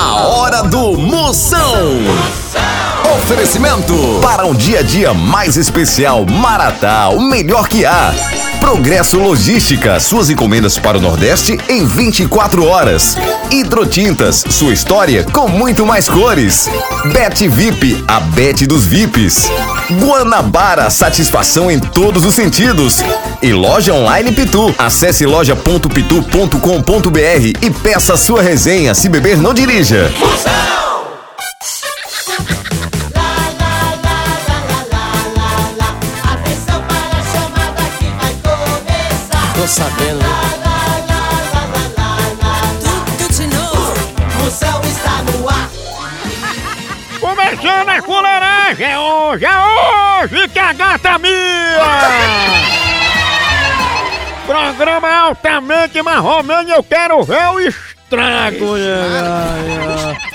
A hora do Moção. Oferecimento para um dia a dia mais especial. Maratá, o melhor que há. Progresso Logística, suas encomendas para o Nordeste em 24 horas. Hidrotintas, sua história com muito mais cores. Bet VIP, a Bet dos VIPs. Guanabara, satisfação em todos os sentidos. E loja online Pitu. Acesse loja.pitu.com.br e peça sua resenha. Se beber, não dirija. Sabendo? Tudo de novo. Moção está no ar. Começando a fuleiragem, é hoje, é hoje que a gata minha! Programa altamente marromeno, eu quero ver o estrago! né? Programa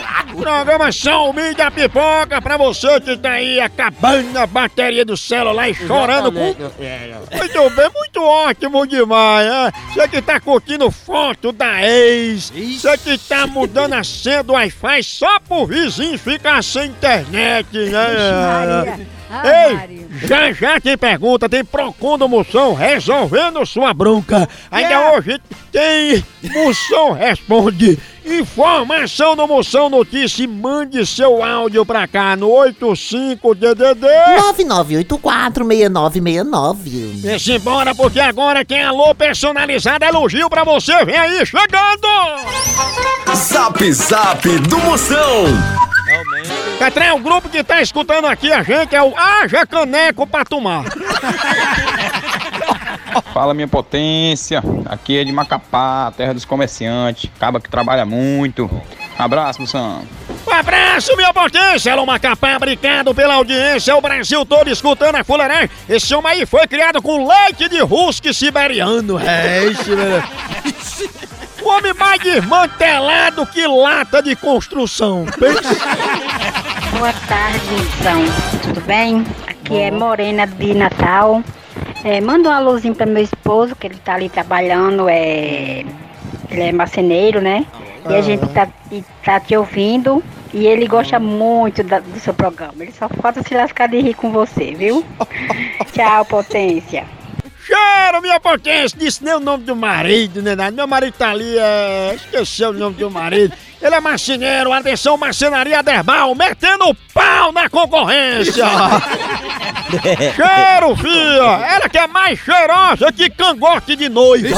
São Mídia Pipoca pra você que tá aí acabando a bateria do celular e chorando com. É, é. muito bem, muito ótimo demais, né? Você que tá curtindo foto da ex, você que tá mudando a senha do Wi-Fi só pro vizinho ficar sem internet, né? Ei, já já tem pergunta, tem Procon do Moção resolvendo sua bronca. Ainda hoje tem Moção Responde. Informação no Moção Notícia e mande seu áudio pra cá no 85DDD. 99846969. Vem embora, porque agora tem alô personalizado elogio pra você. Vem aí, chegando! Zap Zap do Moção. Catré, o grupo que tá escutando aqui a gente é o Haja Caneco pra tomar. Fala minha potência, aqui é de Macapá, terra dos comerciantes, acaba que trabalha muito. Abraço, moção. Um abraço, minha potência! Alô, Macapá, obrigado pela audiência. O Brasil todo escutando a fuleiragem. Esse homem aí foi criado com leite de husky siberiano. É isso, né? O homem mais desmantelado que lata de construção. Boa tarde, então. Tudo bem? Aqui é Morena de Natal. É, manda um alôzinho para meu esposo, que ele tá ali trabalhando, é... ele é marceneiro, né? E a gente tá, tá te ouvindo e ele gosta muito da- do seu programa. Ele só falta se lascar de rir com você, viu? Tchau, potência. Cheiro, minha potência! Disse nem o nome do marido, né? nada. Meu marido tá ali, é... esqueceu o nome do marido. Ele é marceneiro, atenção, marcenaria Derbal, metendo pau na concorrência! Cheiro, filha! Ela que é mais cheirosa que cangote de noiva!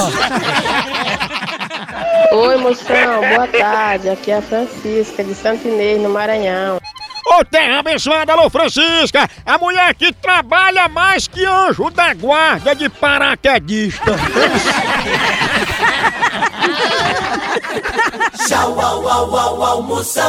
Oi, moção, boa tarde. Aqui é a Francisca, de Santo Inês, no Maranhão. Ô terra abençoada, alô Francisca! A mulher que trabalha mais que anjo da guarda de paraquedista! Tchau, au, au, au, au, moção.